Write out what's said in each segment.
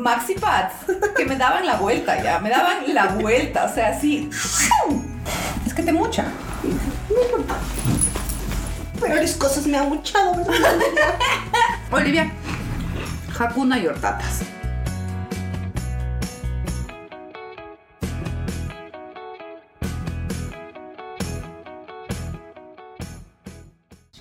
maxi pads que me daban la vuelta ya, me daban la vuelta, o sea, así. Es que te mucha. Peores cosas me han muchado. Olivia, Hakuna y hortatas.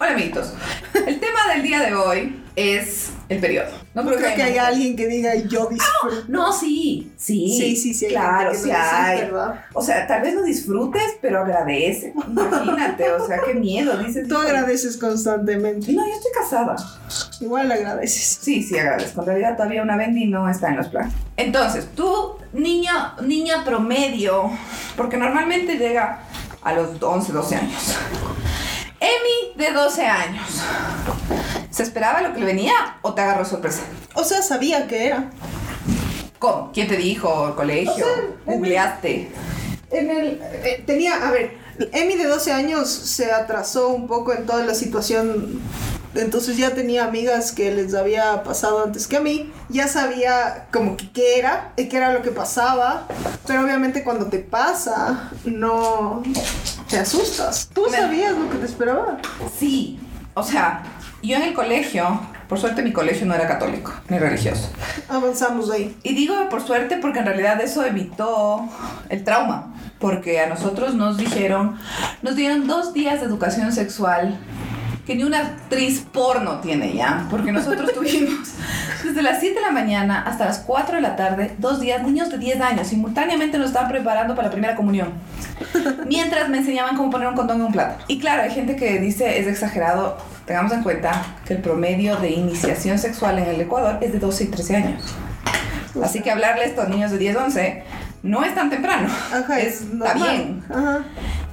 Hola amiguitos, el tema del día de hoy es el periodo. No creo que haya alguien que diga yo disfruto. No, sí, sí. Sí, sí, sí. Claro, sí hay. O sea, tal vez no disfrutes, pero agradece. Imagínate, o sea, qué miedo. Dices, Tú agradeces constantemente. No, yo estoy casada. Igual agradeces. Sí, sí, agradezco. En realidad todavía una Bendy no está en los planes. Entonces, tú, niña, niña promedio, porque normalmente llega a los 11, 12 años. Emi de 12 años. ¿Se esperaba lo que le venía o te agarró sorpresa? O sea, sabía que era. ¿Cómo? ¿Quién te dijo? ¿Colegio? O sea. En el, eh, tenía, a ver, Emi de 12 años se atrasó un poco en toda la situación. Entonces ya tenía amigas que les había pasado antes que a mí. Ya sabía como que qué era, y qué era lo que pasaba. Pero obviamente cuando te pasa, no te asustas. ¿Tú sabías lo que te esperaba? Sí. O sea, yo en el colegio, por suerte mi colegio no era católico ni religioso. Avanzamos ahí. Y digo por suerte porque en realidad eso evitó el trauma. Porque a nosotros nos dijeron, nos dieron dos días de educación sexual que ni una actriz porno tiene ya. Porque nosotros tuvimos desde las 7 de la mañana hasta las 4 de la tarde, dos días, niños de 10 años, simultáneamente nos estaban preparando para la primera comunión. Mientras me enseñaban cómo poner un condón en un plato. Y claro, hay gente que dice es exagerado. Tengamos en cuenta que el promedio de iniciación sexual en el Ecuador es de 12 y 13 años. Así que hablarle a estos niños de 10, 11 no es tan temprano. Ajá, es, es está bien. Ajá.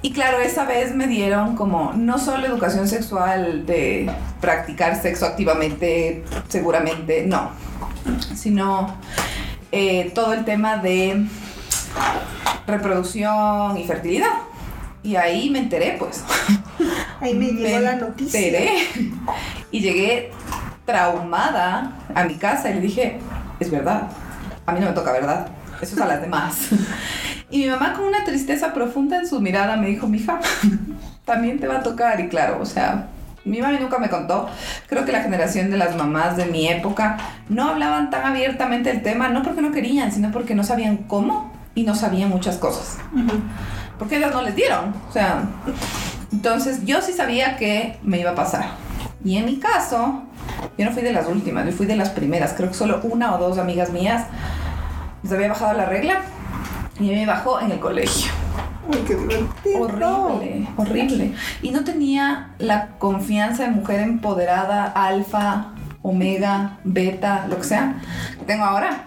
Y claro, esa vez me dieron como no solo educación sexual de practicar sexo activamente, seguramente, no, sino eh, todo el tema de reproducción y fertilidad. Y ahí me enteré, pues. Ahí me llegó la noticia. enteré. Y llegué traumada a mi casa y le dije, es verdad, a mí no me toca, ¿verdad? Eso es a las demás. Y mi mamá con una tristeza profunda en su mirada me dijo, mija, también te va a tocar. Y claro, o sea, mi mami nunca me contó. Creo que la generación de las mamás de mi época no hablaban tan abiertamente del tema, no porque no querían, sino porque no sabían cómo y no sabían muchas cosas porque ellas no les dieron. O sea, entonces yo sí sabía que me iba a pasar. Y en mi caso, yo no fui de las últimas, yo fui de las primeras. Creo que solo una o dos amigas mías les había bajado la regla y me bajó en el colegio. Uy, qué divertido. Horrible, horrible. Y no tenía la confianza de mujer empoderada, alfa, omega, beta, lo que sea, que tengo ahora.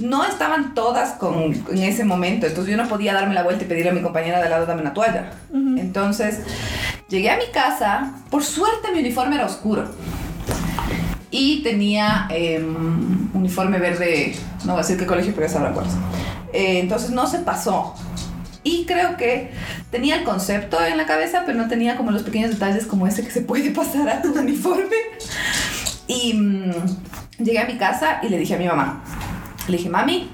No estaban todas con, en ese momento, entonces yo no podía darme la vuelta y pedirle a mi compañera de al lado dame una toalla. Entonces llegué a mi casa, por suerte mi uniforme era oscuro. Y tenía em, uniforme verde, no voy a decir qué colegio, pero ya cuál es. Eh, entonces no se pasó. Y creo que tenía el concepto en la cabeza, pero no tenía como los pequeños detalles como ese que se puede pasar a tu uniforme. Y mm, llegué a mi casa y le dije a mi mamá, le dije, mami,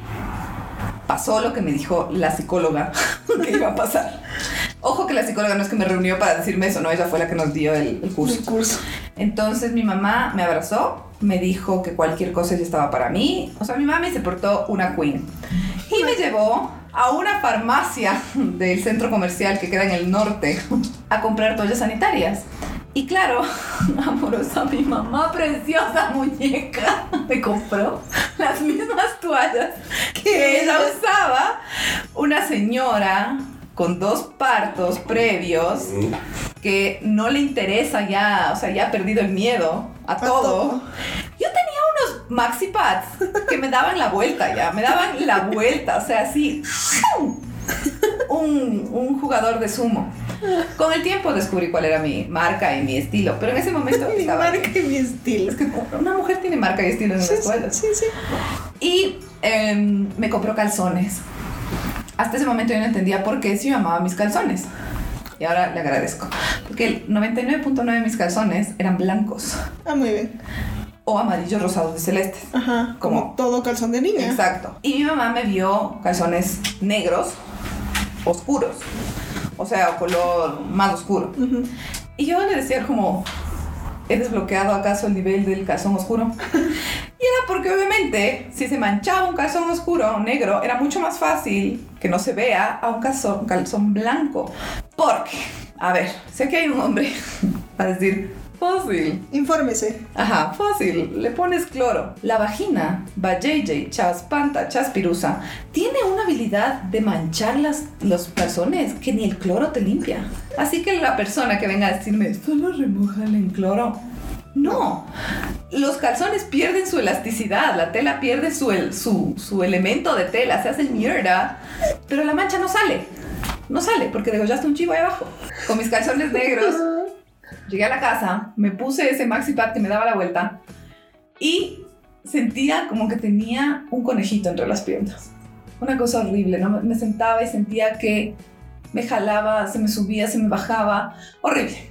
pasó lo que me dijo la psicóloga que iba a pasar. Ojo que la psicóloga no es que me reunió para decirme eso, no, ella fue la que nos dio el, el curso. El curso. Entonces mi mamá me abrazó, me dijo que cualquier cosa ya estaba para mí. O sea, mi mami se portó una queen. Y me llevó a una farmacia del centro comercial que queda en el norte a comprar toallas sanitarias. Y claro, amorosa, mi mamá preciosa muñeca me compró las mismas toallas que ella usaba. Una señora con dos partos previos que no le interesa ya, o sea, ya ha perdido el miedo a todo. Yo tenía unos maxi pads que me daban la vuelta ya, me daban la vuelta, o sea, así un, un jugador de sumo. Con el tiempo descubrí cuál era mi marca y mi estilo, pero en ese momento Mi estaba marca y mi estilo. Es que una mujer tiene marca y estilo en Sí, toallas. sí, sí. Y em, me compró calzones. Hasta ese momento yo no entendía por qué si me amaba mis calzones. Y ahora le agradezco. Porque el 99.9 de mis calzones eran blancos. Ah, muy bien. o amarillos, rosados y celestes. Ajá. Como, Como- todo calzón de niña. Exacto. Y mi mamá me vio calzones negros, oscuros. O sea, color más oscuro. Y yo le decía como, ¿he desbloqueado acaso el nivel del calzón oscuro? Y era porque obviamente si se manchaba un calzón oscuro, negro, era mucho más fácil que no se vea a un calzón, calzón blanco. Porque, a ver, sé que hay un hombre para decir, fácil. Infórmese. Ajá, fácil. Le pones cloro. La vagina, vajayjay, chaspanta, chaspirusa, tiene una habilidad de manchar las, los calzones que ni el cloro te limpia. Así que la persona que venga a decirme, solo remójale en cloro. No, los calzones pierden su elasticidad, la tela pierde su, el- su, su elemento de tela, se hace mierda, pero la mancha no sale. No sale porque degollaste un chivo ahí abajo. Con mis calzones negros, Llegué a la casa, me puse ese maxi pad que me daba la vuelta y sentía como que tenía un conejito entre las piernas. Una cosa horrible, ¿no? Me sentaba y sentía que me jalaba, se me subía, se me bajaba. Horrible.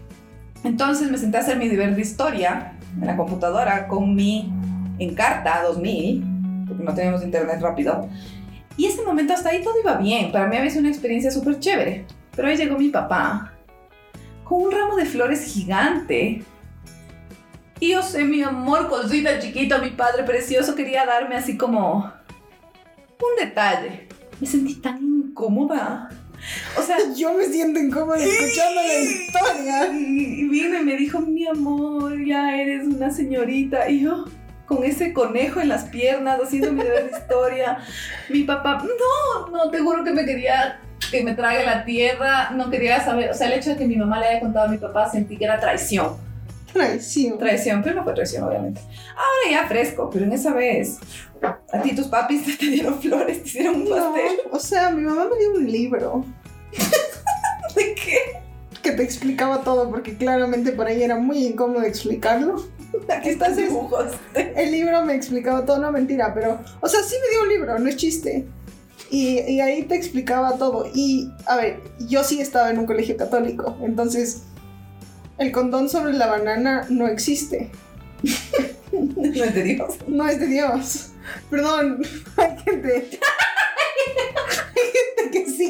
Entonces me senté a hacer mi deber de historia en la computadora con mi Encarta 2000, porque no teníamos internet rápido. Y ese momento hasta ahí todo iba bien. Para mí había sido una experiencia súper chévere. Pero ahí llegó mi papá con un ramo de flores gigante. Y yo sé, mi amor, cosita chiquito, mi padre precioso quería darme así como un detalle. Me sentí tan incómoda. O sea, Yo me siento incómoda escuchando la historia. y y vino y me dijo, mi amor, ya eres una señorita. Y yo, con ese conejo en las piernas, haciendo mi deber de historia. Mi papá, no, no, te juro que me quería que me trague la tierra. No quería saber, o sea, el hecho de que mi mamá le haya contado a mi papá sentí que era traición. Traición. Traición, pero no fue traición, obviamente. Ahora ya fresco, pero en esa vez, a ti tus papis te dieron flores, te hicieron un No, pastel. o sea, mi mamá me dio un libro ¿De qué? que te explicaba todo, porque claramente para ella era muy incómodo explicarlo. Aquí están dibujos. El libro me explicaba todo, no mentira, pero, o sea, sí me dio un libro, no es chiste. Y, y ahí te explicaba todo. Y, a ver, yo sí estaba en un colegio católico, entonces el condón sobre la banana no existe, No es de Dios. no es de Dios. Perdón, hay gente, hay gente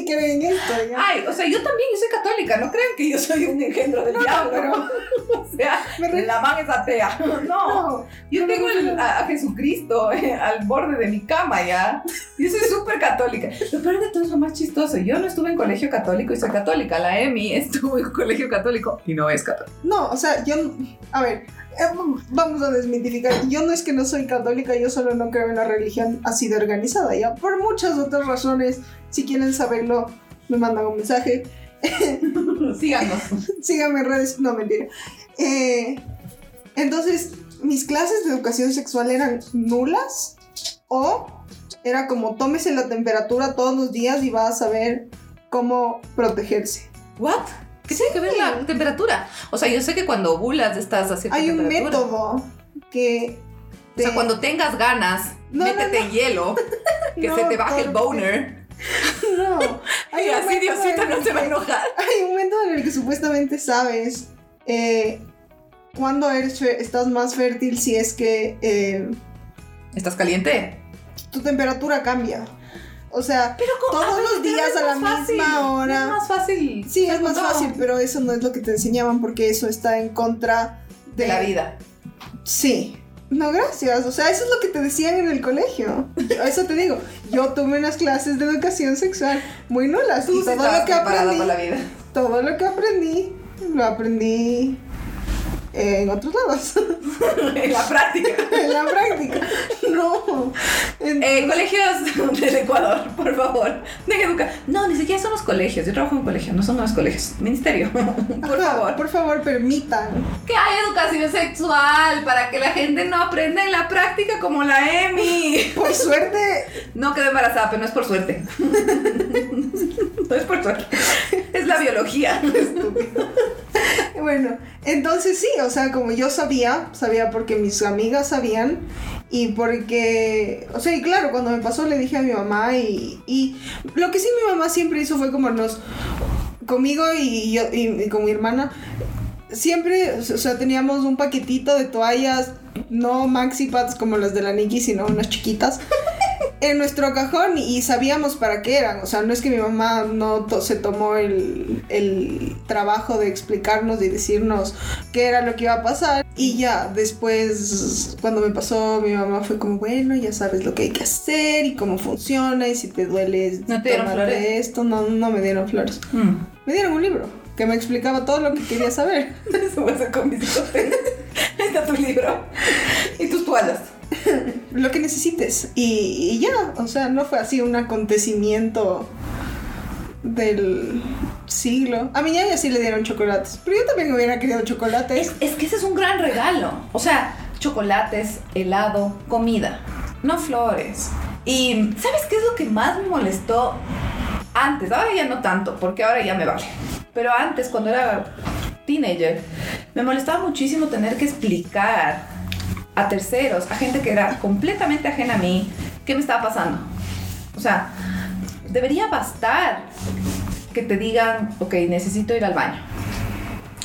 que cree en esto, ¿ya? Ay, o sea, yo también soy católica, no crean que yo soy un engendro del diablo. pero- o sea, la man es atea. No, No, yo no tengo el- a, a Jesucristo eh, al borde de mi cama ya. Yo soy súper católica. Lo peor de todo es lo más chistoso. Yo no estuve en colegio católico y soy católica. La Emi estuvo en colegio católico y no es católica. No, o sea, yo, a ver, vamos a desmitificar. Yo no es que no soy católica, yo solo no creo en la religión así de organizada, ya. Por muchas otras razones, si quieren saberlo, me mandan un mensaje. Síganos. Síganme en redes, no mentira. Eh, entonces, mis clases de educación sexual eran nulas o era como tómese la temperatura todos los días y va a saber cómo protegerse. ¿What? ¿Qué tiene que ver la temperatura? O sea, yo sé que cuando ovulas estás a cierta Hay un método que... O sea, cuando tengas ganas, No, no, métete hielo, que se te baje el boner. No, hay Y así Diosito no se va a enojar. Hay un método en el que supuestamente sabes eh, cuándo eres estás más fértil si es que eh, ¿Estás caliente? tu temperatura cambia. O sea, Pero con- Todos los días a la fácil, misma hora. Es más fácil. sí, es más fácil, pero eso no es lo que te enseñaban porque eso está en contra de, De la vida. Sí. No, gracias. O sea, eso es lo que te decían en el colegio. Yo- Eso te digo. Yo tuve unas clases de educación sexual muy nulas. Tú y todo lo que aprendí, para la vida. todo lo que aprendí, lo aprendí en otros lados. en la práctica. en la práctica. No. En- Eh, colegios del Ecuador, por favor. De educar. No, ni siquiera son los colegios. Yo trabajo en un colegio, no son los colegios. Ministerio. por Ajá, favor. Por favor, permitan. Que hay educación sexual para que la gente no aprenda en la práctica como la Emi. Por suerte, No quedé embarazada, pero no es por suerte. no es por suerte. Es la biología. Bueno, entonces sí, o sea, como yo sabía, sabía porque mis amigas sabían y porque, o sea, y claro, cuando me pasó le dije a mi mamá y, y lo que sí mi mamá siempre hizo fue como nos, conmigo y yo y, y con mi hermana, siempre, o sea, teníamos un paquetito de toallas, no maxi pads como las de la Nikki, sino unas chiquitas. En nuestro cajón y sabíamos para qué eran. O sea, no es que mi mamá no to- se tomó el, el trabajo de explicarnos y decirnos qué era lo que iba a pasar. Y ya, después, cuando me pasó, mi mamá fue como, bueno, ya sabes lo que hay que hacer y cómo funciona y si te duele, ¿No te dieron tómate flores? esto. No, no me dieron flores. Mm. Me dieron un libro que me explicaba todo lo que quería saber. Eso pasa con mis. Ahí está tu libro. Y tus toallas. lo que necesites. Y, ya, o sea, no fue así un acontecimiento del siglo. A mi ñaña sí le dieron chocolates, pero yo también hubiera querido chocolates. Es, es que ese es un gran regalo. O sea, chocolates, helado, comida, no flores. Y ¿sabes qué es lo que más me molestó antes? Ahora ya no tanto, porque ahora ya me vale. Pero antes, cuando era teenager, me molestaba muchísimo tener que explicar a terceros, a gente que era completamente ajena a mí, qué me estaba pasando. O sea, debería bastar que te digan, ok, necesito ir al baño.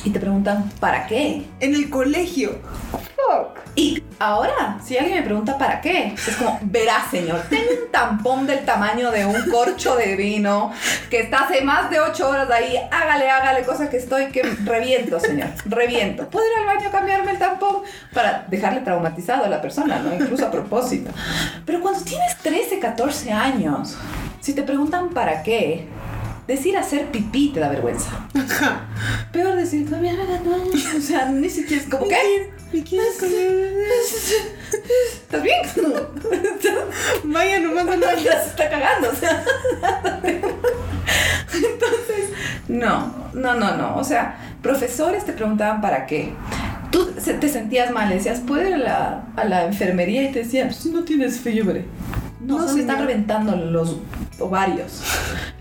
Y te preguntan, ¿para qué? En el colegio. Fuck. Y ahora, si alguien me pregunta para qué, es como, verá señor, tengo un tampón del tamaño de un corcho de vino que está hace más de ocho horas ahí, hágale, hágale, cosa que estoy que reviento, señor, reviento. ¿Puedo ir al baño a cambiarme el tampón? Para dejarle traumatizado a la persona, ¿no? Incluso a propósito. Pero cuando tienes 13, 14 años, si te preguntan para qué, decir hacer pipí te da vergüenza. Ajá. Peor decir, todavía me da O sea, ni siquiera es como, ¿qué? ¿Me quieres? ¿Estás bien? Vaya, nomás baño. Ya se está cagando, o sea. Entonces, no, no, no, no. O sea, profesores te preguntaban para qué. Tú se- te sentías mal, decías, ¿puedo ir a la, a la enfermería? Y te decían, si no tienes fiebre. No, No, me están reventando los ovarios.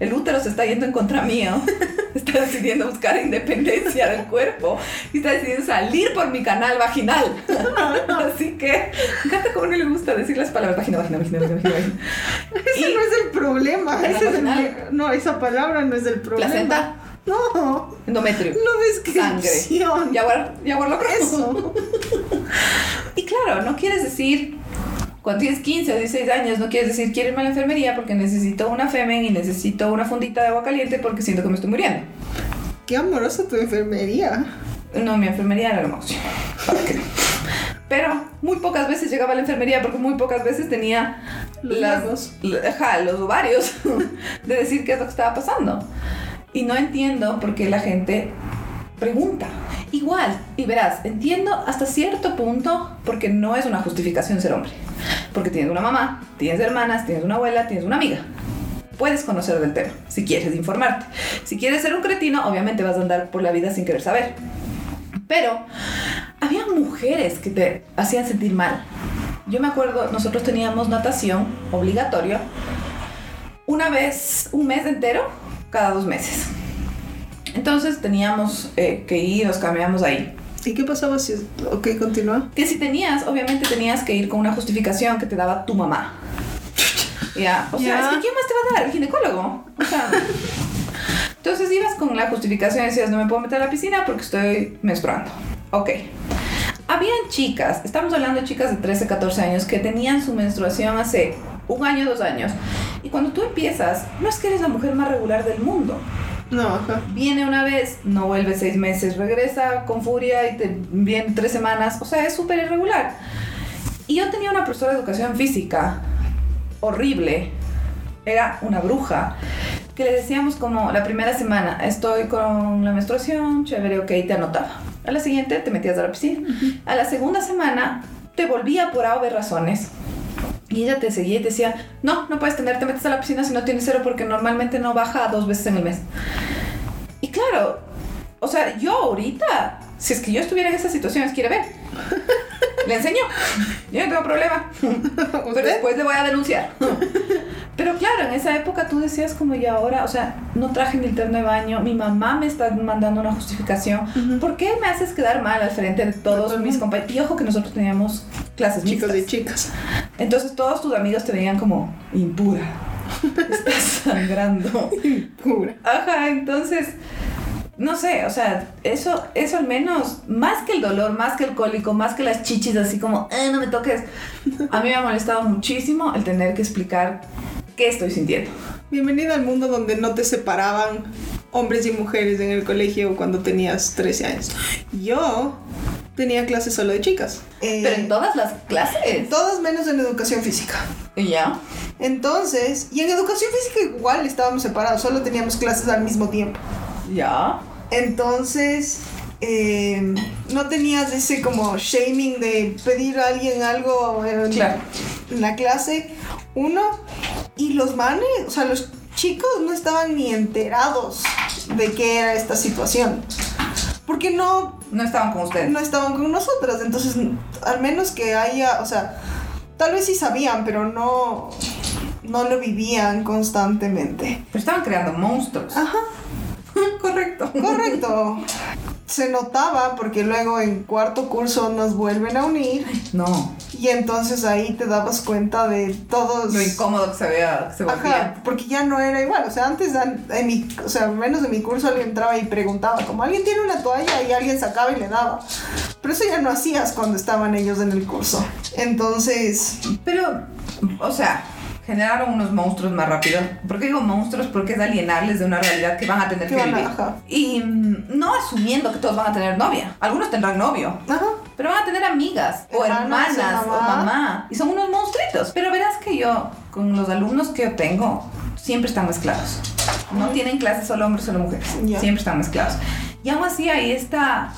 El útero se está yendo en contra mío. Está decidiendo buscar independencia del cuerpo. Y está decidiendo salir por mi canal vaginal. Así que, encanta cómo no le gusta decir las palabras vagina, vagina, vagina, vagina, vagina. vagina. Ese Y- no es el problema. Canal Ese es el- vaginal. no, esa palabra no es el problema. Placenta, No. endometrio. No Sangre. descripción. Jaguar, jaguar loco. Eso. Y claro, no quieres decir, cuando tienes 15 o 16 años, no quieres decir, quiero irme a la enfermería porque necesito una femen y necesito una fundita de agua caliente porque siento que me estoy muriendo. Qué amorosa tu enfermería. No, mi enfermería era hermosa. Pero muy pocas veces llegaba a la enfermería porque muy pocas veces tenía Los las- los ovarios de decir qué es lo que estaba pasando. Y no entiendo por qué la gente pregunta. Igual, y verás, entiendo hasta cierto punto porque no es una justificación ser hombre. Porque tienes una mamá, tienes hermanas, tienes una abuela, tienes una amiga. Puedes conocer del tema, si quieres informarte. Si quieres ser un cretino, obviamente vas a andar por la vida sin querer saber. Pero había mujeres que te hacían sentir mal. Yo me acuerdo, nosotros teníamos natación obligatorio una vez, un mes entero, cada dos meses. Entonces teníamos eh, que ir, nos cambiamos ahí. ¿Y qué pasaba si... Ok, continúa. Que si tenías, obviamente tenías que ir con una justificación que te daba tu mamá. Ya, o sea, Ya. es que ¿quién más te va a dar? ¿El ginecólogo? O sea, entonces ibas con la justificación y decías, no me puedo meter a la piscina porque estoy menstruando. Ok. Habían chicas, estamos hablando de chicas de 13, 14 años que tenían su menstruación hace un año, dos años. Y cuando tú empiezas, no es que eres la mujer más regular del mundo No, ajá. viene una vez, no vuelve seis meses, regresa con furia y te viene tres semanas, o sea, es súper irregular. Y yo tenía una profesora de educación física horrible, era una bruja, que le decíamos como la primera semana, estoy con la menstruación, chévere, ok, te anotaba. A la siguiente te metías a la piscina. A la segunda semana te volvía por A o B razones. Y ella te seguía y te decía, no, no puedes tener, te metes a la piscina si no tienes cero porque normalmente no baja dos veces en el mes. Y claro, o sea, yo ahorita, si es que yo estuviera en esa situación, es quiere ver. Le enseño. Yo no tengo problema. Pero después le voy a denunciar. Pero claro, en esa época tú decías como y ahora, o sea, no traje mi terno de baño, mi mamá me está mandando una justificación. Ujú. ¿Por qué me haces quedar mal al frente de todo todos mis compañeros? Y ojo que nosotros teníamos clases Chicos mixtas. y chicas. Entonces todos tus amigos te veían como impura. Estás sangrando. Pura. Ajá, entonces no sé, o sea, eso, eso al menos, más que el dolor, más que el cólico, más que las chichis, así como, eh, no me toques, a mí me ha molestado muchísimo el tener que explicar qué estoy sintiendo. Bienvenido al mundo donde no te separaban hombres y mujeres en el colegio cuando tenías 13 años. Yo tenía clases solo de chicas. Eh, Pero en todas las clases. todas menos en educación física. Ya. Entonces, y en educación física igual estábamos separados, solo teníamos clases al mismo tiempo. Ya. Entonces, eh, no tenías ese como shaming de pedir a alguien algo en, Claro. en la clase. Uno, y los manes, o sea, los chicos no estaban ni enterados de qué era esta situación. Porque no, No estaban con ustedes. no estaban con nosotras. Entonces, al menos que haya, o sea, tal vez sí sabían, pero no, no lo vivían constantemente. Pero estaban creando monstruos. Ajá. Correcto. Correcto. Se notaba porque luego en cuarto curso nos vuelven a unir No. y entonces ahí te dabas cuenta de todos. Lo incómodo que se veía, que se volvía. Ajá, porque ya no era igual. O sea, antes, an- en mi, o sea, menos de mi curso, alguien entraba y preguntaba, como alguien tiene una toalla y alguien sacaba y le daba. Pero eso ya no hacías cuando estaban ellos en el curso. Entonces, Pero, o sea, generaron unos monstruos más rápido. ¿Por qué digo monstruos? Porque es alienarles de una realidad que van a tener Que vivir. ajá. Y mm, no asumiendo que todos van a tener novia. Algunos tendrán novio. ajá, Pero van a tener amigas o Hermanas, hermanas o o mamá. mamá. Y son unos monstruitos. Pero verás que yo, con los alumnos que yo tengo, siempre están mezclados. No tienen clases solo hombres, solo mujeres. Ya. Siempre están mezclados. Y aún así hay esta,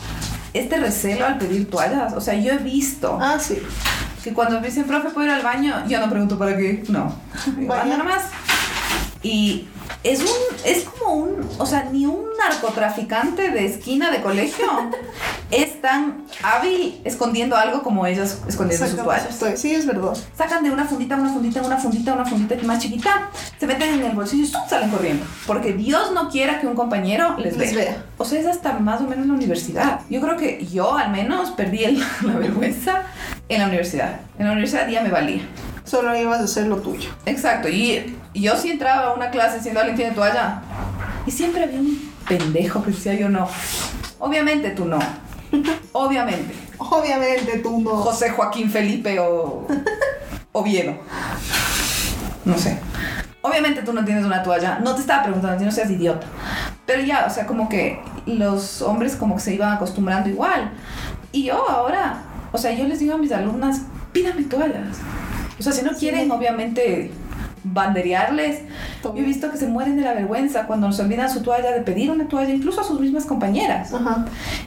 este recelo al pedir toallas. O sea, yo he visto ah, sí. Que cuando me dicen, profe, ¿puedo ir al baño? Yo no pregunto para qué. No. Anda nomás. Y es un, es como un, o sea, ni un narcotraficante de esquina de colegio es tan hábil escondiendo algo como ellos escondiendo sus toallas. Sí, es verdad. Sacan de una fundita, una fundita, una fundita, una fundita más chiquita, se meten en el bolsillo y salen corriendo. Porque Dios no quiera que un compañero les, Les vea. vea. O sea, es hasta más o menos la universidad. Yo creo que yo al menos perdí el- la vergüenza en la universidad. En la universidad ya me valía. Solo ibas a hacer lo tuyo. Exacto. Y yo sí entraba a una clase siendo alguien tiene toalla. Y siempre había un pendejo que decía yo no. Obviamente tú no. Obviamente. Obviamente tú no. José Joaquín Felipe o Oviedo. No sé. Obviamente tú no tienes una toalla. No te estaba preguntando, si no seas idiota. Pero ya, o sea, como que los hombres como que se iban acostumbrando igual. Y yo ahora, o sea, yo les digo a mis alumnas, pídame toallas. O sea, si no quieren, obviamente, banderearles. Yo he visto que se mueren de la vergüenza cuando nos olvidan su toalla de pedir una toalla, incluso a sus mismas compañeras. Ajá.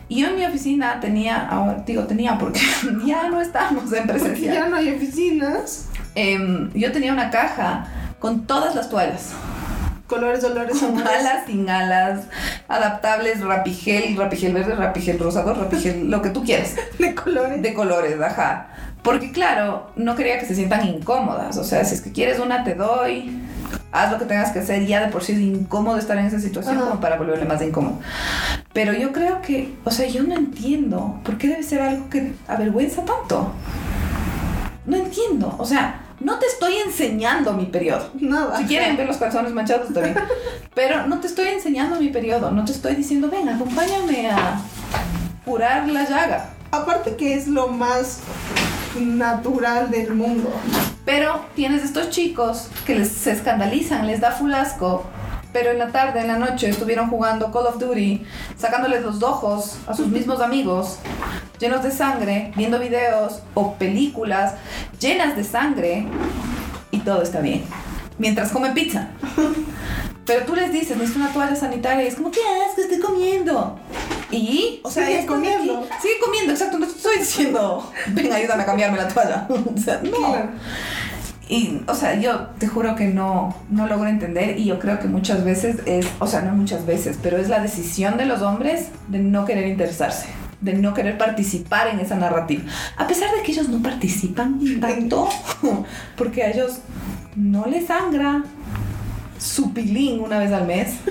Y yo en mi oficina tenía, ahora digo tenía porque ya no estamos en Porque presencial. ya no hay oficinas. Em, yo tenía una caja con todas las toallas. Colores, olores, Con alas, sin alas, adaptables, rapigel, rapigel verde, rapigel rosado, rapigel, lo que tú quieras. De colores. De colores, ajá. Porque claro, no quería que se sientan incómodas. O sea, si es que quieres una, te doy. Haz lo que tengas que hacer. Ya de por sí es incómodo estar en esa situación Ajá. como para volverle más incómodo. Pero yo creo que, o sea, yo no entiendo por qué debe ser algo que avergüenza tanto. No entiendo. O sea, no te estoy enseñando mi periodo. Nada. Si quieren ver los calzones manchados, bien. Pero no te estoy enseñando mi periodo. No te estoy diciendo, ven, acompáñame a curar la llaga. Aparte que es lo más natural del mundo. Pero tienes estos chicos que les, se escandalizan, les da full asco. Pero en la tarde, en la noche, estuvieron jugando Call of Duty, sacándoles los ojos a sus mismos amigos, llenos de sangre, viendo videos o películas llenas de sangre, y todo está bien. Mientras comen pizza. Pero tú les dices, necesito una toalla sanitaria, y es como, ¿qué asco? Estoy comiendo. Y, o sea, Sigue comiendo. aquí- Sigue comiendo, exacto. No te estoy diciendo, ven, ayúdame a cambiarme la toalla. o sea, no. Claro. Y, o sea, yo te juro que no, no logro entender y yo creo que muchas veces es, o sea, no muchas veces, pero es la decisión de los hombres de no querer interesarse, de no querer participar en esa narrativa. A pesar de que ellos no participan tanto, porque a ellos no les sangra su pilín una vez al mes.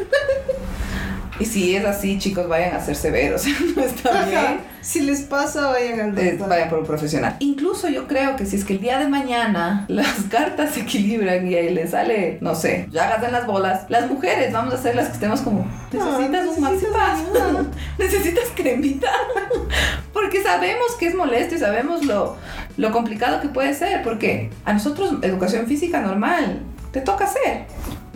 Y si es así, chicos, vayan a o sea, no está bien. Si les pasa, vayan al eh, doctor. vayan por un profesional. Incluso yo creo que si es que el día de mañana las cartas se equilibran y ahí les sale, no sé, llagas en las bolas, las mujeres vamos a ser las que estemos como, necesitas un maxipaz, necesitas cremita, porque sabemos que es molesto y sabemos lo, lo complicado que puede ser, porque a nosotros educación física normal te toca hacer.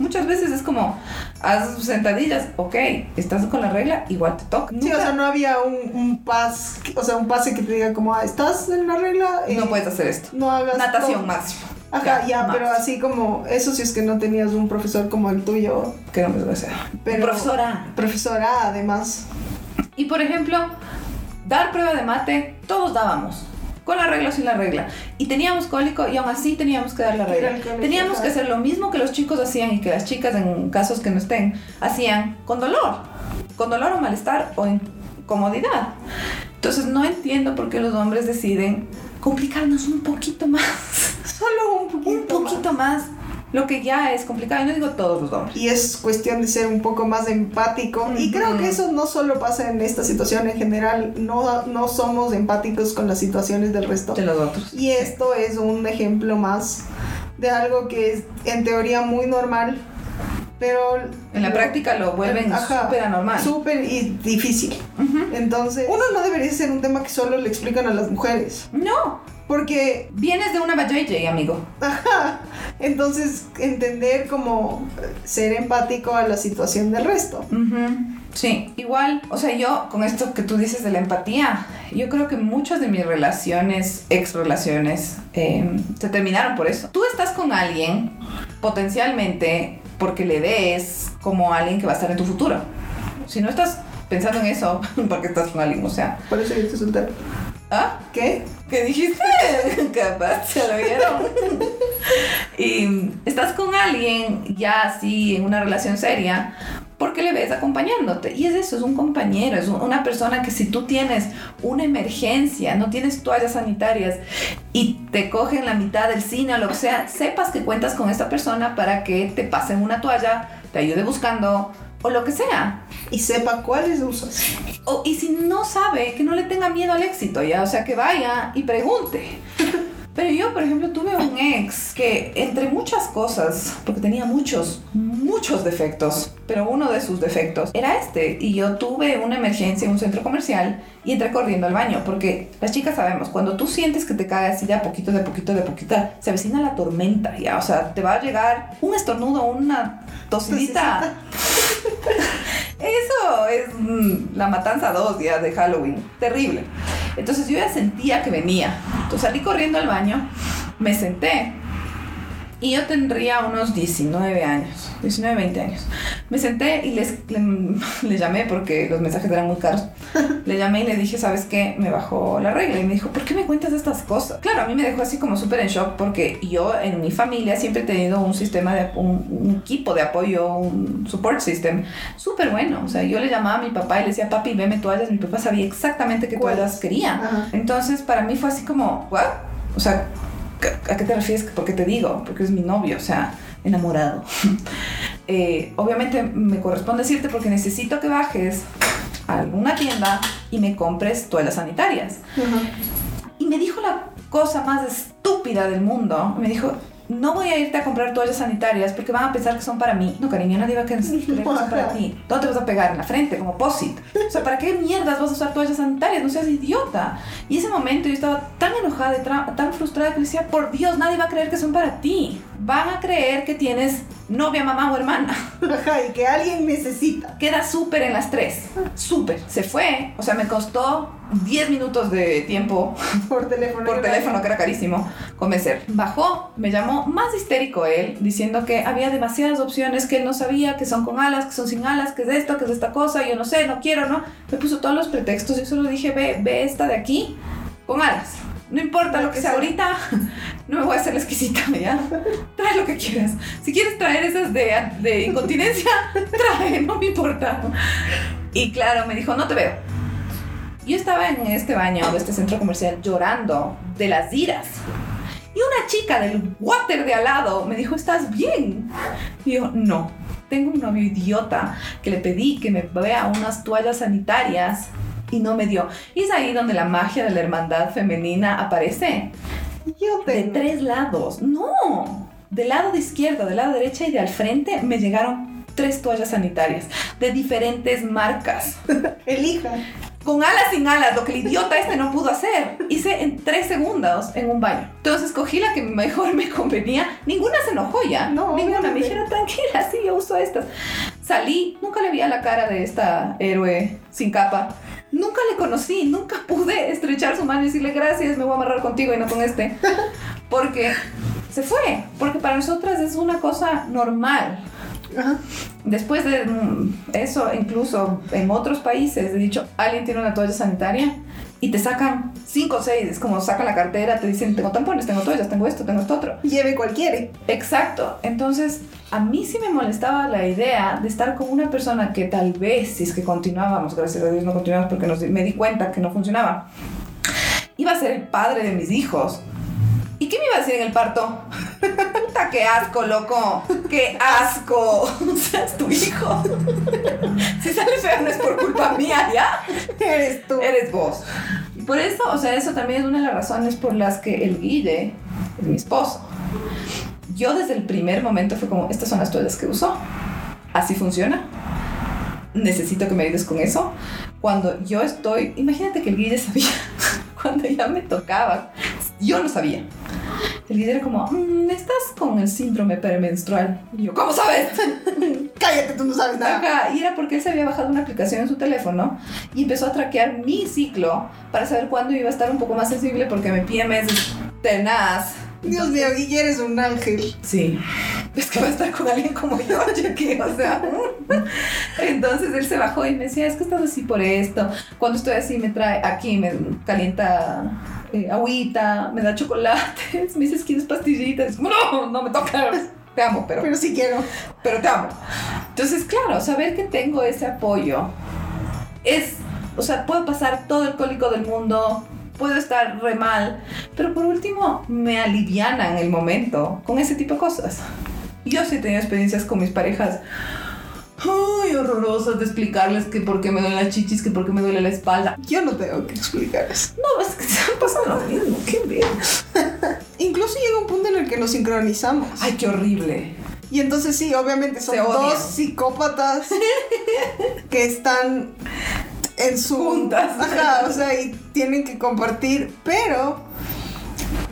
Muchas veces es como, haz sentadillas, ok, estás con la regla, igual te toca. Sí, o sea, no había un, un pas, o sea, un pase que te diga como, ah, estás en la regla. eh, no puedes hacer esto. No hagas Natación todo. máximo. Ajá, ya, pero así como, eso si es que no tenías un profesor como el tuyo, ¿Qué nombre va a ser? Pero- Profesora. profesora además. Y por ejemplo, dar prueba de mate, todos dábamos. Con la regla o sin la regla. Y teníamos cólico y aún así teníamos que dar la regla. Teníamos que hacer lo mismo que los chicos hacían y que las chicas en casos que no estén hacían con dolor. Con dolor o malestar o incomodidad. Entonces no entiendo por qué los hombres deciden complicarnos un poquito más. Solo un poquito. Un poquito más. Lo que ya es complicado. Y no digo todos los hombres. Y es cuestión de ser un poco más empático. Y creo que eso no solo pasa en esta situación en general, no, no somos empáticos con las situaciones del resto. De los otros. Y esto es un ejemplo más de algo que es en teoría muy normal, pero... En la práctica lo vuelven súper anormal. Súper y difícil. Ujú. Entonces, uno no debería ser un tema que solo le explican a las mujeres. No, Porque, vienes de una JJ, amigo. ajá, entonces entender como ser empático a la situación del resto. Ujú. Sí, igual, o sea, yo con esto que tú dices de la empatía, yo creo que muchas de mis relaciones, ex relaciones, eh, se terminaron por eso. Tú estás con alguien potencialmente porque le ves como alguien que va a estar en tu futuro. Si no estás pensando en eso, porque estás con alguien, o sea, Por eso yo estoy soltero. ¿Ah? ¿Qué? ¿Qué dijiste? Capaz, se lo vieron. y estás con alguien ya así en una relación seria porque le ves acompañándote. Y es eso, es un compañero, es un- una persona que si tú tienes una emergencia, no tienes toallas sanitarias y te cogen la mitad del cine o lo que sea, sepas que cuentas con esta persona para que te pasen una toalla, te ayude buscando o lo que sea. Y sepa cuáles usas. O, y si no sabe, que no le tenga miedo al éxito, ya, o sea, que vaya y pregunte. Pero yo, por ejemplo, tuve un ex que entre muchas cosas, porque tenía muchos, muchos defectos, pero uno de sus defectos era este. Y yo tuve una emergencia en un centro comercial y entré corriendo al baño, porque las chicas sabemos, cuando tú sientes que te cae así de a poquito, de poquito, de poquito, se avecina la tormenta, ya, o sea, te va a llegar un estornudo, una tosidita. Eso es mm, la matanza 2 ya de Halloween. Terrible. Entonces yo ya sentía que venía. Entonces salí corriendo al baño, me senté y yo tendría unos 19 años, 19, 20 años. Me senté y les, le, le llamé porque los mensajes eran muy caros. Le llamé y le dije, ¿sabes qué? Me bajó la regla y me dijo, ¿por qué me cuentas estas cosas? Claro, a mí me dejó así como súper en shock porque yo en mi familia siempre he tenido un sistema de, un, un equipo de apoyo, un support system súper bueno. O sea, yo le llamaba a mi papá y le decía, papi, veme toallas. Mi papá sabía exactamente qué toallas quería. Ajá. Entonces, para mí fue así como, ¿what? O sea, ¿a qué te refieres? ¿Por qué te digo? Porque es mi novio, o sea, enamorado. Eh, obviamente me corresponde decirte porque necesito que bajes a alguna tienda y me compres toallas sanitarias. Y me dijo la cosa más estúpida del mundo. Me dijo, no voy a irte a comprar toallas sanitarias porque van a pensar que son para mí. No, cariño, nadie va a creer que son para ti. ¿Dónde te vas a pegar? En la frente, como posit. O sea, ¿para qué mierdas vas a usar toallas sanitarias? No seas idiota. Y ese momento yo estaba tan enojada y tan frustrada que decía, por Dios, nadie va a creer que son para ti. Van a creer que tienes novia, mamá o hermana. Ajá, y que alguien necesita. Queda súper en las tres. Súper. Se fue. O sea, me costó 10 minutos de tiempo Por teléfono. por teléfono, que era carísimo, convencer. Bajó, me llamó más histérico él, diciendo que había demasiadas opciones que él no sabía, que son con alas, que son sin alas, que es esto, que es esta cosa, yo no sé, no quiero, ¿no? Me puso todos los pretextos y solo dije, ve, ve esta de aquí, con alas. No importa lo que sea ahorita, no me voy a hacer la exquisita, ¿ya? Trae lo que quieras. Si quieres traer esas de, de incontinencia, trae, no me importa. Y claro, me dijo, no te veo. Yo estaba en este baño de este centro comercial llorando de las iras. Y una chica del water de al lado me dijo, ¿estás bien? Y yo, no. Tengo un novio idiota que le pedí que me vea unas toallas sanitarias y no me dio. Y es ahí donde la magia de la hermandad femenina aparece. Yo De tengo. tres lados. No. Del lado de izquierda, del lado derecha y de al frente me llegaron tres toallas sanitarias de diferentes marcas. Elija. Con alas sin alas, lo que el idiota este no pudo hacer. Hice en tres segundos en un baño. Entonces cogí la que mejor me convenía. Ninguna se enojó ya. No, Ninguna. Me obviamente. dijeron, tranquila, sí, yo uso estas. Salí, nunca le vi a la cara de esta héroe sin capa. Nunca le conocí, nunca pude estrechar su mano y decirle gracias, me voy a amarrar contigo y no con este. Porque se fue. Porque para nosotras es una cosa normal. Ajá. Después de mm, eso, incluso en otros países, he dicho, alguien tiene una toalla sanitaria y te sacan cinco o seis, es como sacan la cartera, te dicen, tengo tampones, tengo toallas, tengo esto, tengo esto otro. Lleve cualquiera. Exacto, entonces a mí sí me molestaba la idea de estar con una persona que tal vez, si es que continuábamos, gracias a Dios no continuamos porque nos- me di cuenta que no funcionaba, iba a ser el padre de mis hijos. ¿Y qué me iba a decir en el parto? Puta, qué asco, loco. Qué asco. O sea, es tu hijo. Si sale feo no es por culpa mía, ¿ya? Eres tú. Eres vos. Y por eso, o sea, eso también es una de las razones por las que el Guille es mi esposo. Yo desde el primer momento fue como, estas son las toallas que uso. Así funciona. Necesito que me ayudes con eso. Cuando yo estoy, imagínate que el Guille sabía, cuando ya me tocaba, yo no sabía. El Guille era como, "Mm, estás con el síndrome premenstrual. Y yo, ¿cómo sabes? Cállate, tú no sabes nada. Ajá, y era porque él se había bajado una aplicación en su teléfono y empezó a traquear mi ciclo para saber cuándo iba a estar un poco más sensible porque mi PMS es tenaz. Dios mío, Guille, eres un ángel. Sí. Es que va a estar con alguien como yo, que, o sea. Entonces él se bajó y me decía, es que estás así por esto. Cuando estoy así me trae, aquí me calienta eh, agüita, me da chocolates, me dice, ¿quieres pastillitas? No, no me toca. Te amo, pero Pero sí quiero. pero te amo. Entonces, claro, saber que tengo ese apoyo es, o sea, puedo pasar todo el cólico del mundo, puedo estar re mal, pero por último me aliviana en el momento con ese tipo de cosas. Yo sí he tenido experiencias con mis parejas. Ay, horrorosas de explicarles que por qué me duelen las chichis, que por qué me duele la espalda. Yo no tengo que explicar eso. No, es que se pasa lo mismo, qué bien. Incluso llega un punto en el que nos sincronizamos. Ay, qué horrible. Y entonces sí, obviamente son dos psicópatas que están en su Juntas. Ajá, o sea, y tienen que compartir, pero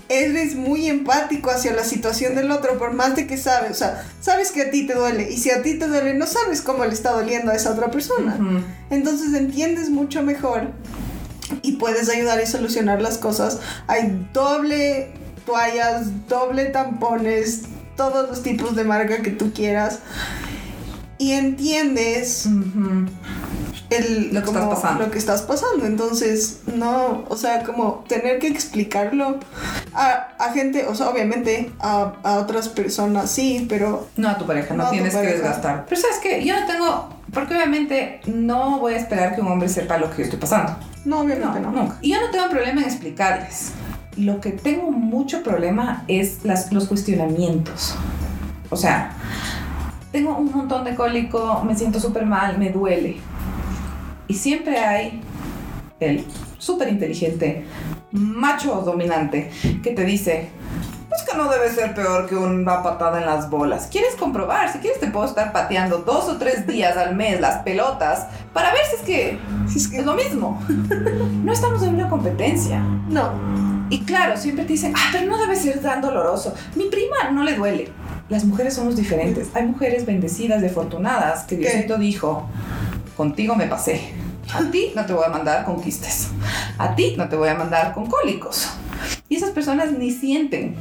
eres muy empático hacia la situación del otro, por más de que sabes, o sea, sabes que a ti te duele, y si a ti te duele, no sabes cómo le está doliendo a esa otra persona. Entonces entiendes mucho mejor y puedes ayudar y solucionar las cosas. Hay doble toallas, doble tampones, todos los tipos de marca que tú quieras. Y entiendes. El, Lo que como estás pasando. lo que estás pasando. Entonces, no, o sea, como tener que explicarlo a, a gente, o sea, obviamente a, a otras personas sí, pero No a tu pareja, no, No tienes que desgastar. Pero sabes que yo no tengo, porque obviamente no voy a esperar que un hombre sepa lo que yo estoy pasando. no, obviamente no. nunca. Y yo no tengo problema en explicarles. Lo que tengo mucho problema es las, los cuestionamientos. O sea, tengo un montón de cólico, me siento súper mal, me duele. Y siempre hay el súper inteligente, macho dominante, que te dice, es que no debe ser peor que una patada en las bolas. ¿Quieres comprobar? Si quieres te puedo estar pateando dos o tres días al mes las pelotas para ver si es que Si es que es lo mismo. No estamos en una competencia. no. Y claro, siempre te dicen, ah, pero no debe ser tan doloroso. Mi prima no le duele. Las mujeres somos diferentes. Hay mujeres bendecidas y afortunadas que ¿Qué? Diosito dijo, contigo me pasé. A ti no te voy a mandar con quistes. A ti no te voy a mandar con cólicos. Y esas personas ni sienten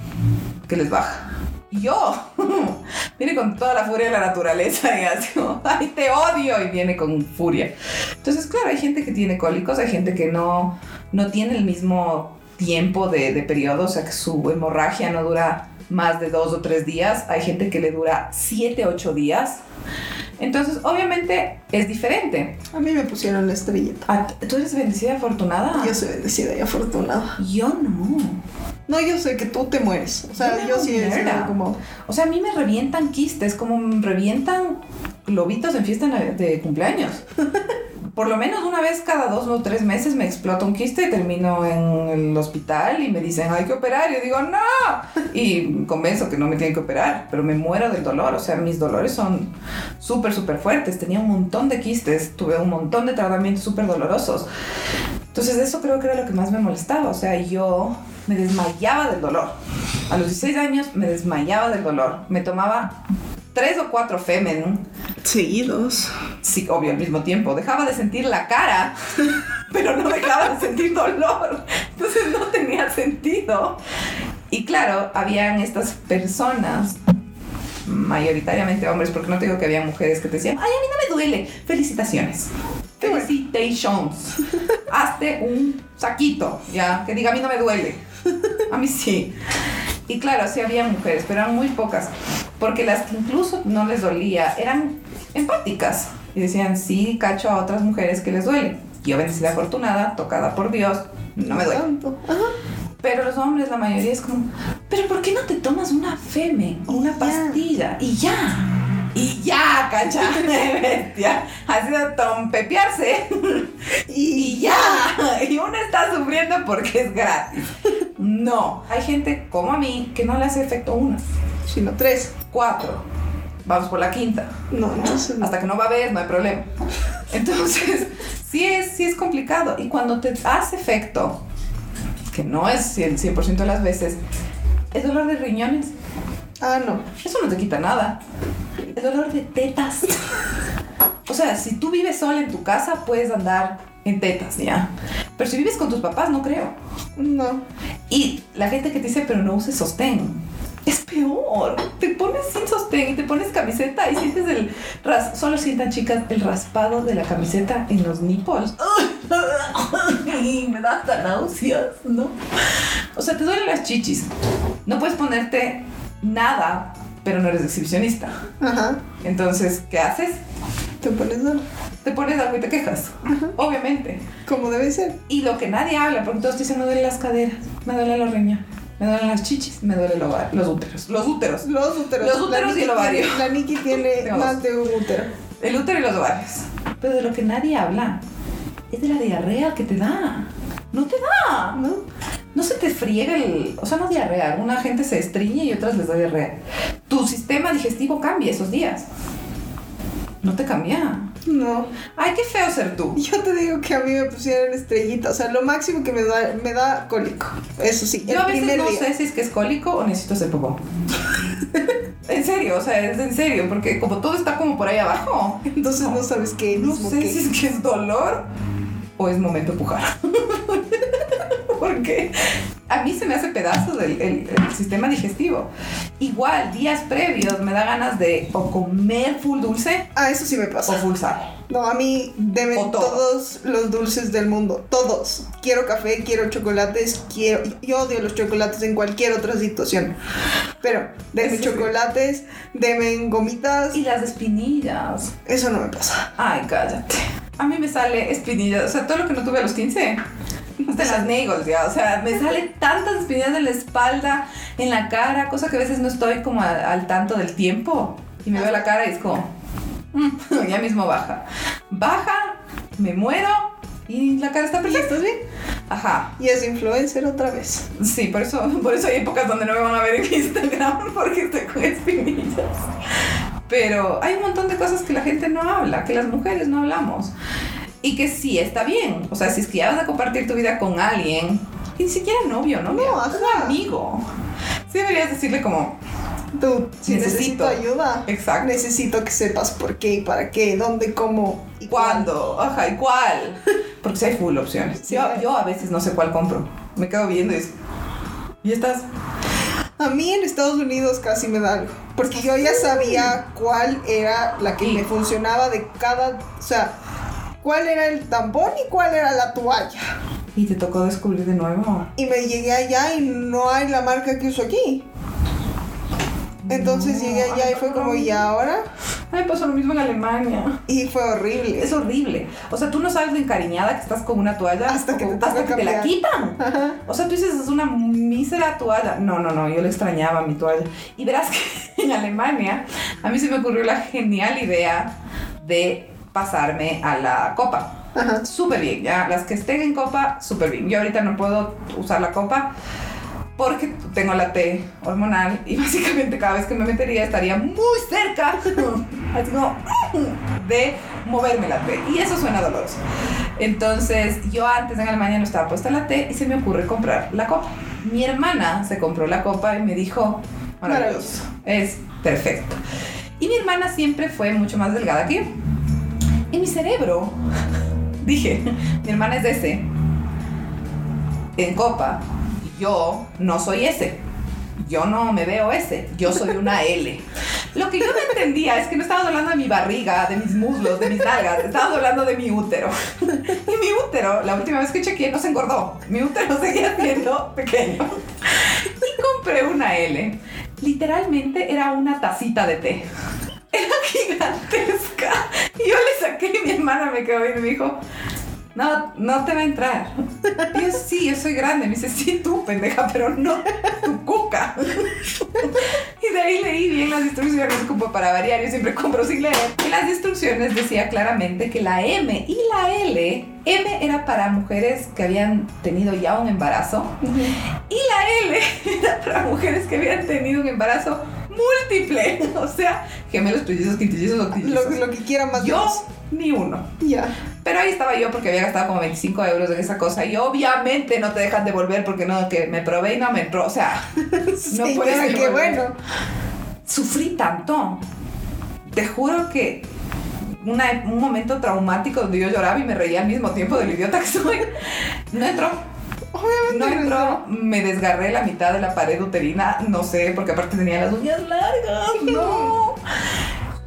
que les baja. Y Yo, viene con toda la furia de la naturaleza y así, ay, te odio, y viene con furia. Entonces, claro, hay gente que tiene cólicos, hay gente que no, no tiene el mismo tiempo de, de periodo, o sea, que su hemorragia no dura más de dos o tres días, hay gente que le dura siete, ocho días. Entonces, obviamente, es diferente. A mí me pusieron la estrellita. Ah, ¿Tú eres bendecida y afortunada? Yo soy bendecida y afortunada. Yo no. No, yo sé que tú te mueres. O sea, Yo sí he sido mierda. como. O sea, a mí me revientan quistes, como me revientan globitos en fiesta de cumpleaños. por lo menos una vez cada dos o tres meses me explota un quiste y termino en el hospital y me dicen, hay que operar. Y yo digo, no. Y convenzo que no me tienen que operar, pero me muero del dolor. O sea, mis dolores son súper, súper fuertes. Tenía un montón de quistes, tuve un montón de tratamientos súper dolorosos. Entonces eso creo que era lo que más me molestaba. O sea, yo me desmayaba del dolor. A los 16 años me desmayaba del dolor. Me tomaba tres o cuatro Femen. Seguidos. Sí, obvio, al mismo tiempo. Dejaba de sentir la cara, pero no dejaba de sentir dolor. Entonces no tenía sentido. Y claro, habían estas personas, mayoritariamente hombres, porque no te digo que había mujeres que te decían, ay, a mí no me duele. Felicitaciones. Felicitations. Hazte un saquito, ya, que diga, a mí no me duele. A mí sí. Y claro, sí había mujeres, pero eran muy pocas, porque las que incluso no les dolía eran empáticas y decían, sí, cacho a otras mujeres que les duele. Yo bendecida afortunada, tocada por Dios, no me duele. Pero los hombres, la mayoría es como, pero ¿por qué no te tomas una feme o una pastilla? Y ya. Y ya, cacha, bestia. Ha sido tompepearse. Y ya. Y uno está sufriendo porque es gratis. No. Hay gente como a mí que no le hace efecto una, Sino tres. cuatro. Vamos por la quinta. No, entonces. Hasta que no va a haber, no hay problema. Entonces, sí es, sí es complicado. Y cuando te hace efecto, que no es el 100% de las veces, es dolor de riñones. Ah, no. Eso no te quita nada. Es dolor de tetas. O sea, si tú vives sola en tu casa, puedes andar en tetas, ¿ya? Pero si vives con tus papás, no creo. No. Y la gente que te dice, pero no uses sostén. Es peor. Te pones sin sostén y te pones camiseta y sientes el... ras- Solo sientan, chicas, el raspado de la camiseta en los nipples. Me da hasta náuseas, ¿no? O sea, te duelen las chichis. No puedes ponerte nada, pero no eres exhibicionista. Ajá. Entonces, ¿qué haces? Te pones algo. Te pones algo y te quejas. Obviamente. Como debe ser. Y lo que nadie habla, porque todos dicen, me duelen las caderas, me duelen los riñones, me duelen las chichis, me duelen los los úteros. Los úteros. Los úteros. Los úteros La y el ovario. tiene- La Nikki tiene Tengo más dos. de un útero. El útero y los ovarios. Pero de lo que nadie habla es de la diarrea que te da. No te da. ¿No? No se te friega el... O sea, no diarrea. Alguna gente se estreñe y otras les da diarrea. Tu sistema digestivo cambia esos días. No te cambia. No. Ay, qué feo ser tú. Yo te digo que a mí me pusieron estrellita. O sea, lo máximo que me da, me da cólico. Eso sí. Yo el a veces primer no día. sé si es que es cólico o necesito hacer popó. en serio, o sea, es en serio, porque como todo está como por ahí abajo, Entonces no sabes qué no mismo sé qué. si es que es dolor o es momento de pujar. porque a mí se me hace pedazos el, el- el sistema digestivo. Igual, días previos me da ganas de o comer full dulce Ah, eso sí me o pasa. full sal. No, a mí deben O todo. todos los dulces del mundo. Todos. Quiero café, quiero chocolates, quiero. Yo odio los chocolates en cualquier otra situación. Pero, sí. chocolates, denme gomitas. Y las espinillas. Eso no me pasa. Ay, cállate. A mí me sale espinillas, o sea, todo lo que no tuve a los 15. En las nagels, ya. O sea, me sale tantas espinillas en la espalda, en la cara, cosa que a veces no estoy como a- al tanto del tiempo. Y me veo la cara y es como, mm, ya mismo baja. Baja, me muero y la cara está ¿Y perfecta. estás bien? Ajá. Y es influencer otra vez. Sí, por eso, por eso hay épocas donde no me van a ver en Instagram porque estoy con espinillas. Pero hay un montón de cosas que la gente no habla, que las mujeres no hablamos. Y que sí está bien. O sea, si es que ya vas a compartir tu vida con alguien, y ni siquiera novio, ¿no? No, Un amigo. Sí deberías decirle como, Tú, si Necesito. necesito, ayuda, Exacto. necesito que sepas por qué y para qué, dónde, cómo y ¿cuándo? Ajá, ¿y cuál? Porque sí hay full opciones. Sí, yo, a veces no sé cuál compro. Me quedo viendo y es... ¿Y estas? A mí en Estados Unidos casi me da algo. Porque yo ya sabía cuál era la que me funcionaba de cada. O sea, cuál era el tampón y cuál era la toalla. Y te tocó descubrir de nuevo. Y me llegué allá y no hay la marca que uso aquí. Entonces No, llegué allá y fue como, ¿y ahora? Ay, pasó lo mismo en Alemania. Y fue horrible. Es horrible. O sea, tú no sabes de encariñada que estás con una toalla Hasta que te toca hasta que te la quitan. Ajá. O sea, tú dices, es una mísera toalla. No, no, no, yo le extrañaba mi toalla. Y verás que en Alemania a mí se me ocurrió la genial idea de pasarme a la copa. Súper bien. Ya las que estén en copa, súper bien. Yo ahorita no puedo usar la copa porque tengo la T hormonal y básicamente cada vez que me metería estaría muy cerca, así como de moverme la T. Y eso suena doloroso. Entonces, yo antes en Alemania no estaba puesta la T y se me ocurre comprar la copa. Mi hermana se compró la copa y me dijo, maravilloso, es perfecto. Y mi hermana siempre fue mucho más delgada que yo. Mi cerebro dije, mi hermana es ese, en copa, yo no soy ese. Yo no me veo ese, yo soy una L. Lo que yo no entendía es que no estábamos hablando de mi barriga, de mis muslos, de mis nalgas, estábamos hablando de mi útero. Y mi útero, la última vez que chequeé, no se engordó. Mi útero seguía siendo pequeño. Y compré una L. Literalmente era una tacita de té. Era gigantesca. Y yo le saqué y mi hermana me quedó viendo y me dijo, no, no te va a entrar. Y yo, sí, yo soy grande. Me dice, sí, tú, pendeja, pero no tu cuca. Y de ahí leí bien las instrucciones como para variar. Yo siempre compro sin leer. Y las instrucciones decía claramente que la M y la L, M era para mujeres que habían tenido ya un embarazo. Y la L era para mujeres que habían tenido un embarazo múltiple. O sea, gemelos, trillizos, quintillizos, Lo, que quiera más Yo, menos. ni uno. Ya. Pero ahí estaba yo porque había gastado como 25 euros en esa cosa y obviamente no te dejan devolver porque no, que me probé y no me entró. O sea, no Sí, puedes ya, qué devolver. bueno. Sufrí tanto. Te juro que una- un momento traumático donde yo lloraba y me reía al mismo tiempo del idiota que soy. No entró. Obviamente No entró, me desgarré la mitad de la pared uterina, no sé, porque aparte tenía las uñas largas, no.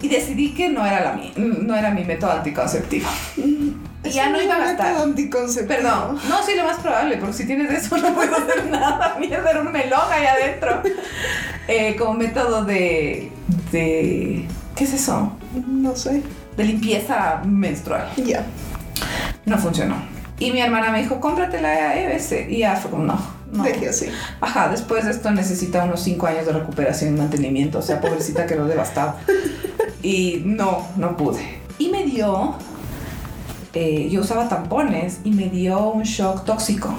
Y decidí que no era, la mi, no era mi método anticonceptivo. Y Es ya no iba a método gastar. anticonceptivo. Perdón, no, sí, lo más probable, porque si tienes eso no puedo hacer nada. Mierda, era un melón ahí adentro. Eh, como método de, de. ¿Qué es eso? No sé. De limpieza menstrual. Ya. No funcionó. Y mi hermana me dijo, cómprate la EBS. Y ya fue como, no. no. Deje así. Ajá, después de esto necesita unos 5 años de recuperación y mantenimiento. O sea, pobrecita quedó devastada. Y no, no pude. Y me dio. eh, yo usaba tampones y me dio un shock tóxico.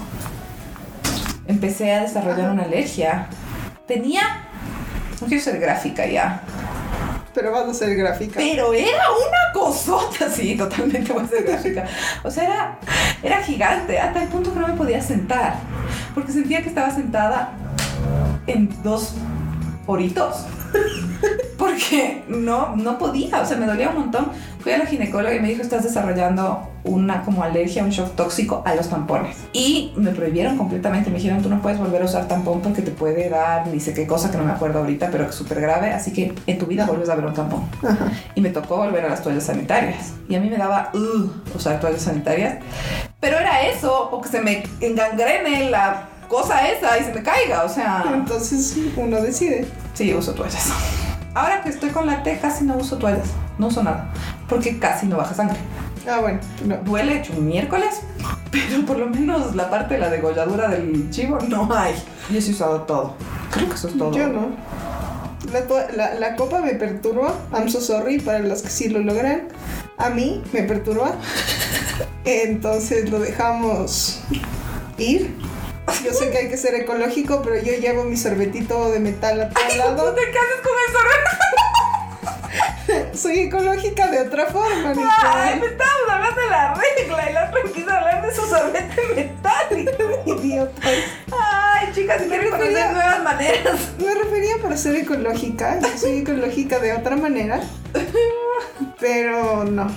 Empecé a desarrollar Ajá. una alergia. Tenía. No quiero ser gráfica ya. Pero vas a ser gráfica. Pero era una cosota, sí, totalmente voy a ser gráfica. O sea, era, era gigante, hasta el punto que no me podía sentar. Porque sentía que estaba sentada en dos horitos. Porque no, no podía, o sea, me dolía un montón. Fui a la ginecóloga y me dijo, estás desarrollando una como alergia, un shock tóxico a los tampones. Y me prohibieron completamente, me dijeron, tú no puedes volver a usar tampón porque te puede dar ni sé qué cosa que no me acuerdo ahorita, pero que es súper grave, así que en tu vida vuelves a ver un tampón Ajá. y me tocó volver a las toallas sanitarias. Y a mí me daba uh, usar toallas sanitarias. Pero era eso, o que se me engangrene la cosa esa y se me caiga. O sea, Entonces uno decide. sí, uso toallas. Ahora que estoy con la T, casi no uso toallas. No uso nada. Porque casi no baja sangre. Ah, bueno. No. Duele hecho un miércoles, pero por lo menos la parte de la degolladura del chivo no hay. Yo sí he usado todo. Creo que eso es todo. Yo no. La, la- la copa me perturba. I'm so sorry para los que sí lo logran. A mí me perturba. Entonces lo dejamos ir. Yo sé que hay que ser ecológico, pero yo llevo mi sorbetito de metal a todo lado. ¿Qué haces con el sorbete? Soy ecológica de otra forma, Nicole. Ay, me estábamos hablando de la regla y la otra quiso hablar de su sorbete metálico. Idiota. Ay, chicas, si quieren conocer refería- nuevas maneras. Me refería para ser ecológica. Yo soy ecológica de otra manera. Pero no.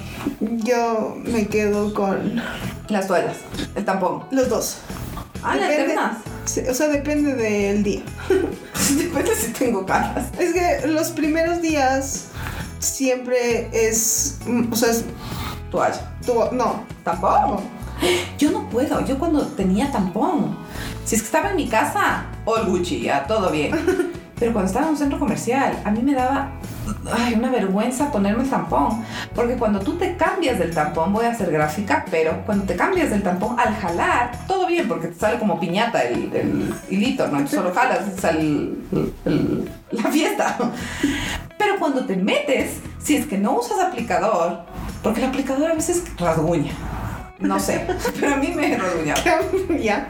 Yo me quedo con Las toallas, el tampón. los dos. Ah, Depende- o sea, depende del día. Depende si tengo caras. Es que los primeros días siempre es. mm, O sea, es. Toalla. tu- no. ¿Tampón? Yo no puedo. Yo cuando tenía tampón, si es que estaba en mi casa, all Gucci, ya, todo bien. Pero cuando estaba en un centro comercial, a mí me daba ay, una vergüenza ponerme el tampón. Porque cuando tú te cambias del tampón, voy a ser gráfica, pero cuando te cambias del tampón, al jalar, todo bien, porque te sale como piñata el, el hilito, ¿no? Solo jalas, sale el- el- la fiesta. Pero cuando te metes, si es que no usas aplicador, porque el aplicador a veces rasguña. No sé, pero a mí me rasguñaba. ya,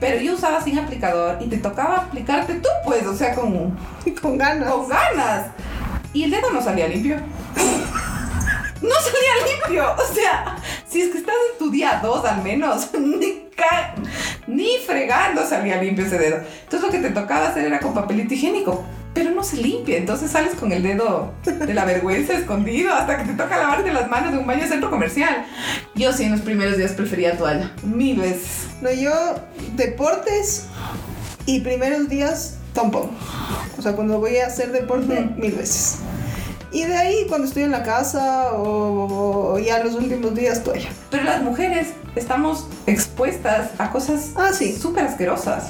Pero yo usaba sin aplicador y te tocaba aplicarte tú, pues, o sea, con, con ganas. con ganas. Y el dedo no salía limpio. No salía limpio. O sea, si es que estás en tu día dos al menos, ni, ca- ni fregando salía limpio ese dedo. Entonces lo que te tocaba hacer era con papelito higiénico. Pero no se limpia, entonces sales con el dedo de la vergüenza escondido hasta que te toca lavarte las manos de un baño de centro comercial. Yo sí en los primeros días prefería toalla, mil veces. No, yo, deportes y primeros días, tampoco. O sea, cuando voy a hacer deporte, mil veces. Y de ahí, cuando estoy en la casa o, o ya los últimos días, toalla. Pero las mujeres estamos expuestas a cosas Ah, sí. súper asquerosas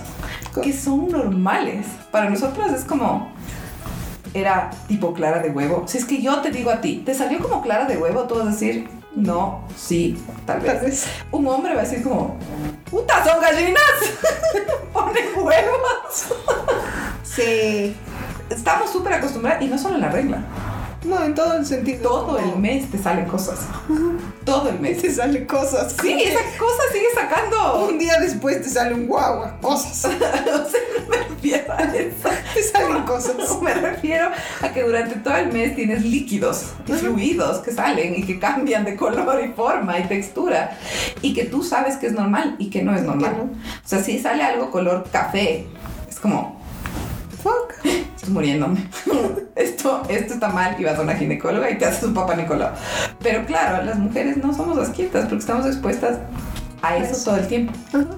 que son normales. Para nosotros es como. Era tipo clara de huevo. Si es que yo te digo a ti, ¿te salió como clara de huevo? Tú vas a decir, no, sí, tal vez. Tal vez. Un hombre va a decir como, ¡puta, son gallinas! Ponen huevos. Sí. Estamos súper acostumbrados, y no solo en la regla. No, en todo el sentido. Todo el mes te salen cosas. Todo el mes. Te salen cosas. Sí, esa cosa sigue sacando. Un día después te sale un guagua. Cosas. o sea, no me refiero a eso. Te salen cosas. No, me refiero a que durante todo el mes tienes líquidos y fluidos que salen y que cambian de color y forma y textura y que tú sabes que es normal y que no es normal. no. O sea, si sale algo color café, es como, Fuck. estoy muriéndome. esto, esto está mal y vas a una ginecóloga y te haces un papá Nicolau. Pero claro, las mujeres no somos asquietas porque estamos expuestas a eso Eso. todo el tiempo.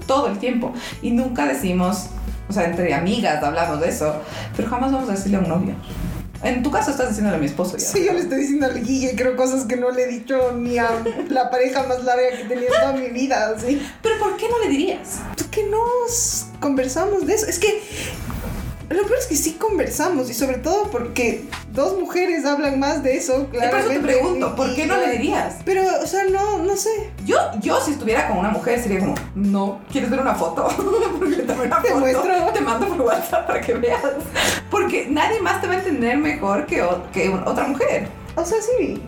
Todo el tiempo. Y nunca decimos, o sea, entre amigas hablamos de eso, pero jamás vamos a decirle a un novio. En tu caso estás diciéndole a mi esposo ya. Sí, yo le estoy diciendo al Guille, creo cosas que no le he dicho ni a la pareja más larga que he tenido en toda mi vida, así. Pero ¿por qué no le dirías? Pues que nos conversamos de eso. Es que lo peor es que sí conversamos y sobre todo porque dos mujeres hablan más de eso, Y por eso te pregunto, ¿por qué no le dirías? Pero, o sea, no, no sé. Yo, yo si estuviera con una mujer sería como, no, ¿quieres ver una foto? Porque te una Te foto, muestro. te mando por WhatsApp para que veas. Porque nadie más te va a entender mejor que, que otra mujer. O sea, sí.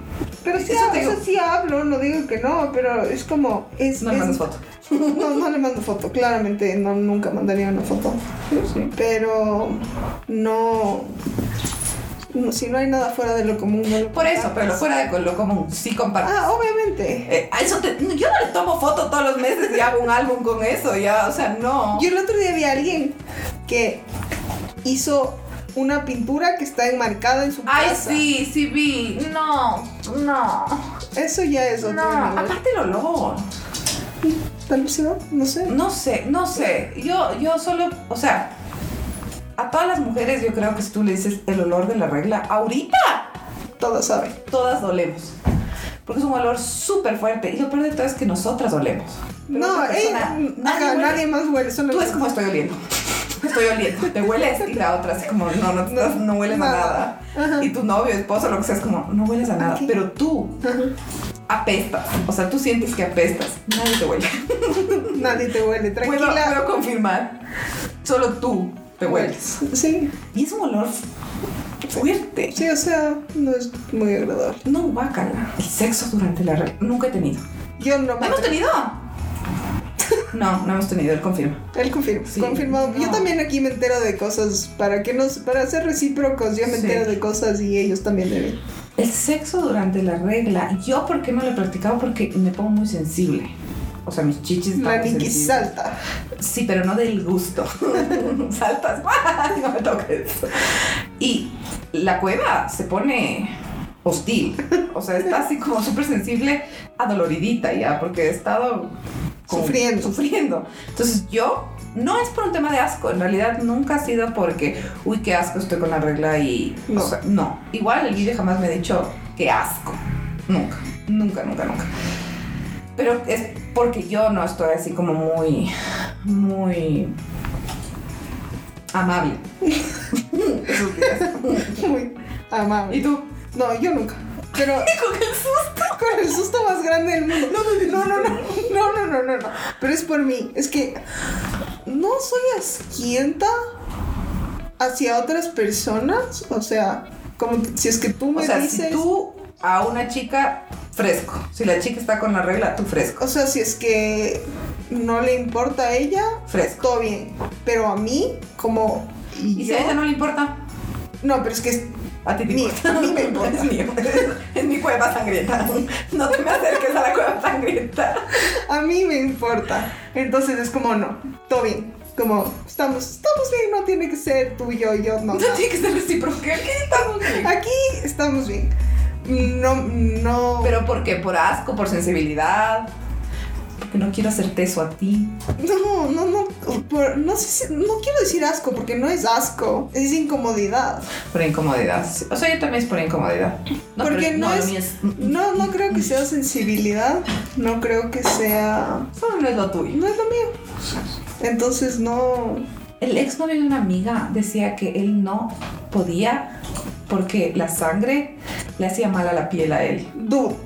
Pero sí, Eso ha- te o sea, digo. sí hablo, no digo que no, pero es como. Es, No le mandas foto. No, no le mando foto, claramente no, nunca mandaría una foto. Sí. Pero no, Si no hay nada fuera de lo común, no lo Por eso, pero fuera de lo común, sí comparto. Ah, obviamente. Eh, eso te- yo no le tomo foto todos los meses y hago un álbum con eso, ya, o sea, no. Yo el otro día vi a alguien que hizo una pintura que está enmarcada en su Ay, casa. sí, sí vi. No, no. Eso ya es otro No, nivel. aparte el olor. Tal vez no, no sé. No sé, no sé. Yo, yo solo, o sea, a todas las mujeres yo creo que si tú le dices el olor de la regla, ahorita Todas saben. todas dolemos. Porque es un olor súper fuerte. Y lo peor de todo es que nosotras olemos. Pero no, otra persona, ella, ajá, huele. nadie más huele. Solo Tú es como estoy oliendo. Estoy oliendo. Te hueles y la otra así como, no, no, no, no hueles a Nada. Ajá. Y tu novio, esposo, lo que sea, es como, no hueles a nada. Pero tú apestas. O sea, tú sientes que apestas. Nadie te huele. Nadie te huele. Puedo, Tranquila. puedo confirmar. Solo tú te hueles. Sí, Y es un olor fuerte. sí, o sea, no es muy agradable. No, guácala. El sexo durante la. Nunca he tenido. Yo no ¿No me hemos tenido? No, no hemos tenido, él confirma. Él confirma, Sí. confirmado. Yo No. también aquí me entero de cosas para que nos, para ser recíprocos. Yo me Sí. entero de cosas y ellos también deben. El sexo durante la regla, yo por qué no lo he practicado porque me pongo muy sensible. O sea, mis chichis La salta. Sí, pero no del gusto. Saltas, no me toques. Y la cueva se pone hostil. O sea, está así como súper sensible, adoloridita ya, porque he estado Sufriendo. Sufriendo. Entonces yo, no es por un tema de asco, en realidad nunca ha sido porque, uy, qué asco estoy con la regla y... No. O sea, no. Igual el Guille jamás me ha dicho, qué asco. Nunca, nunca, nunca, nunca. Pero es porque yo no estoy así como muy, muy amable. Muy amable. ¿Y tú? No, yo nunca. Pero Con el susto. con el susto más grande del mundo. No, no, no, no, no, no, no, no. Pero es por mí. Es que no soy asquienta hacia otras personas. O sea, como si es que tú me o sea, dices. Si tú a una chica fresco. Si la chica está con la regla, tú fresco. O sea, si es que no le importa a ella, fresco. Todo bien. Pero a mí, como. ¿Y, si a ella no le importa? No, pero es que a ti te importa. a mí me importa. Es mío. Es mi cueva sangrienta. No te me acerques a la cueva sangrienta. a mí me importa. Entonces es como, no, todo bien. Como, estamos, estamos bien, no tiene que ser tú, yo, yo, no. No tiene que ser recíproco. Aquí estamos bien. Aquí estamos bien. No, no. ¿Pero por qué? ¿Por asco? ¿Por sensibilidad? Porque no quiero hacerte eso a ti. No, no, no. por- no sé si- no quiero decir asco, porque no es asco, es incomodidad. Por incomodidad. O sea, yo también es por incomodidad. Porque pero no lo es- No, no creo que sea sensibilidad. No creo que sea. Solo no es lo tuyo. No es lo mío. Entonces no. El ex novio de una amiga decía que él no podía porque la sangre le hacía mal a la piel a él. Dude.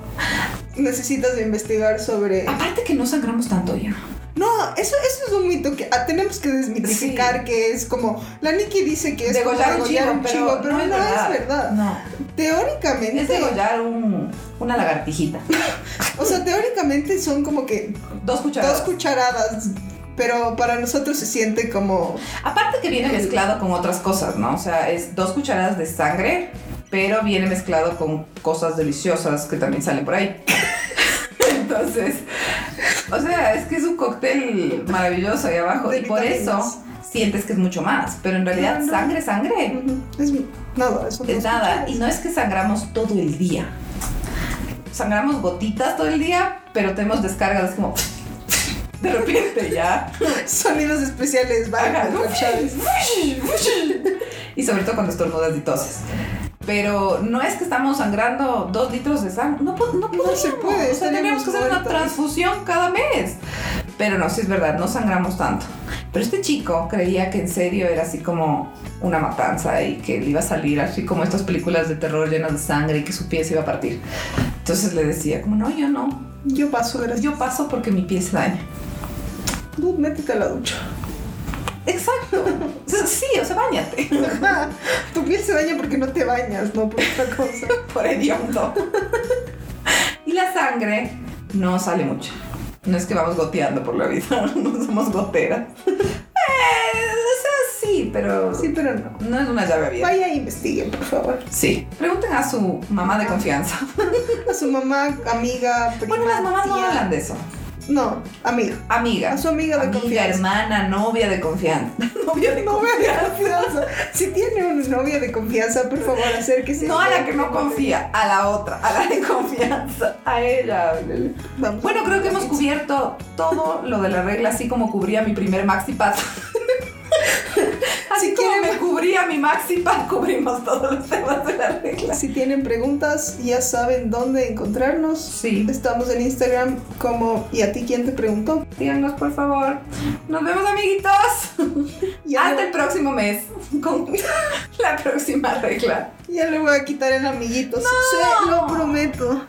Necesitas de investigar sobre. Aparte que no sangramos tanto ya. No, eso, eso es un mito que ah, tenemos que desmitificar. Sí. Que es como. La Nikki dice que es Degollar como un degollar chivo, un pero, chivo, pero no, es verdad. es verdad. No, Teóricamente. es degollar un, una lagartijita. O sea, teóricamente son como que Dos cucharadas. dos cucharadas. Pero para nosotros se siente como. Aparte que viene mezclado con otras cosas, ¿no? O sea, es dos cucharadas de sangre, pero viene mezclado con cosas deliciosas que también salen por ahí. Entonces, o sea, es que es un cóctel maravilloso ahí abajo De y por eso sientes que es mucho más, pero en realidad No, no. sangre, sangre Es nada, eso es nada y no es que sangramos todo el día. Sangramos gotitas todo el día, pero tenemos descargas como de repente ya. Sonidos especiales, ¿no? Chaves. y sobre todo cuando estornudas y toses. Pero no es que estamos sangrando dos litros de sangre. No, no, podríamos. se puede, O sea, tendríamos que hacer una transfusión cada mes. Pero no, sí es verdad, no sangramos tanto. Pero este chico creía que en serio era así como una matanza y que le iba a salir así como estas películas de terror llenas de sangre y que su pie se iba a partir. Entonces le decía como, no, yo no. Yo paso, gracias. Yo paso porque mi pie se daña. Métete a la ducha. Exacto. Sí, o sea, bañate. tu piel se daña porque no te bañas, no por otra cosa. por hediondo. y la sangre no sale mucho. No es que vamos goteando por la vida, no somos goteras. Eh, o sea, sí, pero Sí, pero no. no es una llave abierta. Vaya e investiguen, por favor. Sí, pregunten a su mamá de confianza. A su mamá, amiga, prima. Bueno, las mamás no tía. hablan de eso. No, amiga. Amiga. A su amiga de confianza. hermana, novia de confianza. novia de Novia de confianza. Si tiene una novia de confianza, por favor, acérquese. No a la que no confía, a la otra, a la de confianza. A ella. Vamos. Bueno, creo que hemos cubierto todo lo de la regla, así como cubría mi primer maxi pad. así Si como quieren- me cubría mi maxi pad, cubrimos todos los temas de la regla. Si tienen preguntas, ya saben dónde encontrarnos. Sí, Estamos en Instagram como ¿Y a ti quién te preguntó? díganos por favor. Nos vemos, amiguitos. Ya, Hasta le, el próximo mes con la próxima regla. ya le voy a quitar el amiguito. Se lo prometo.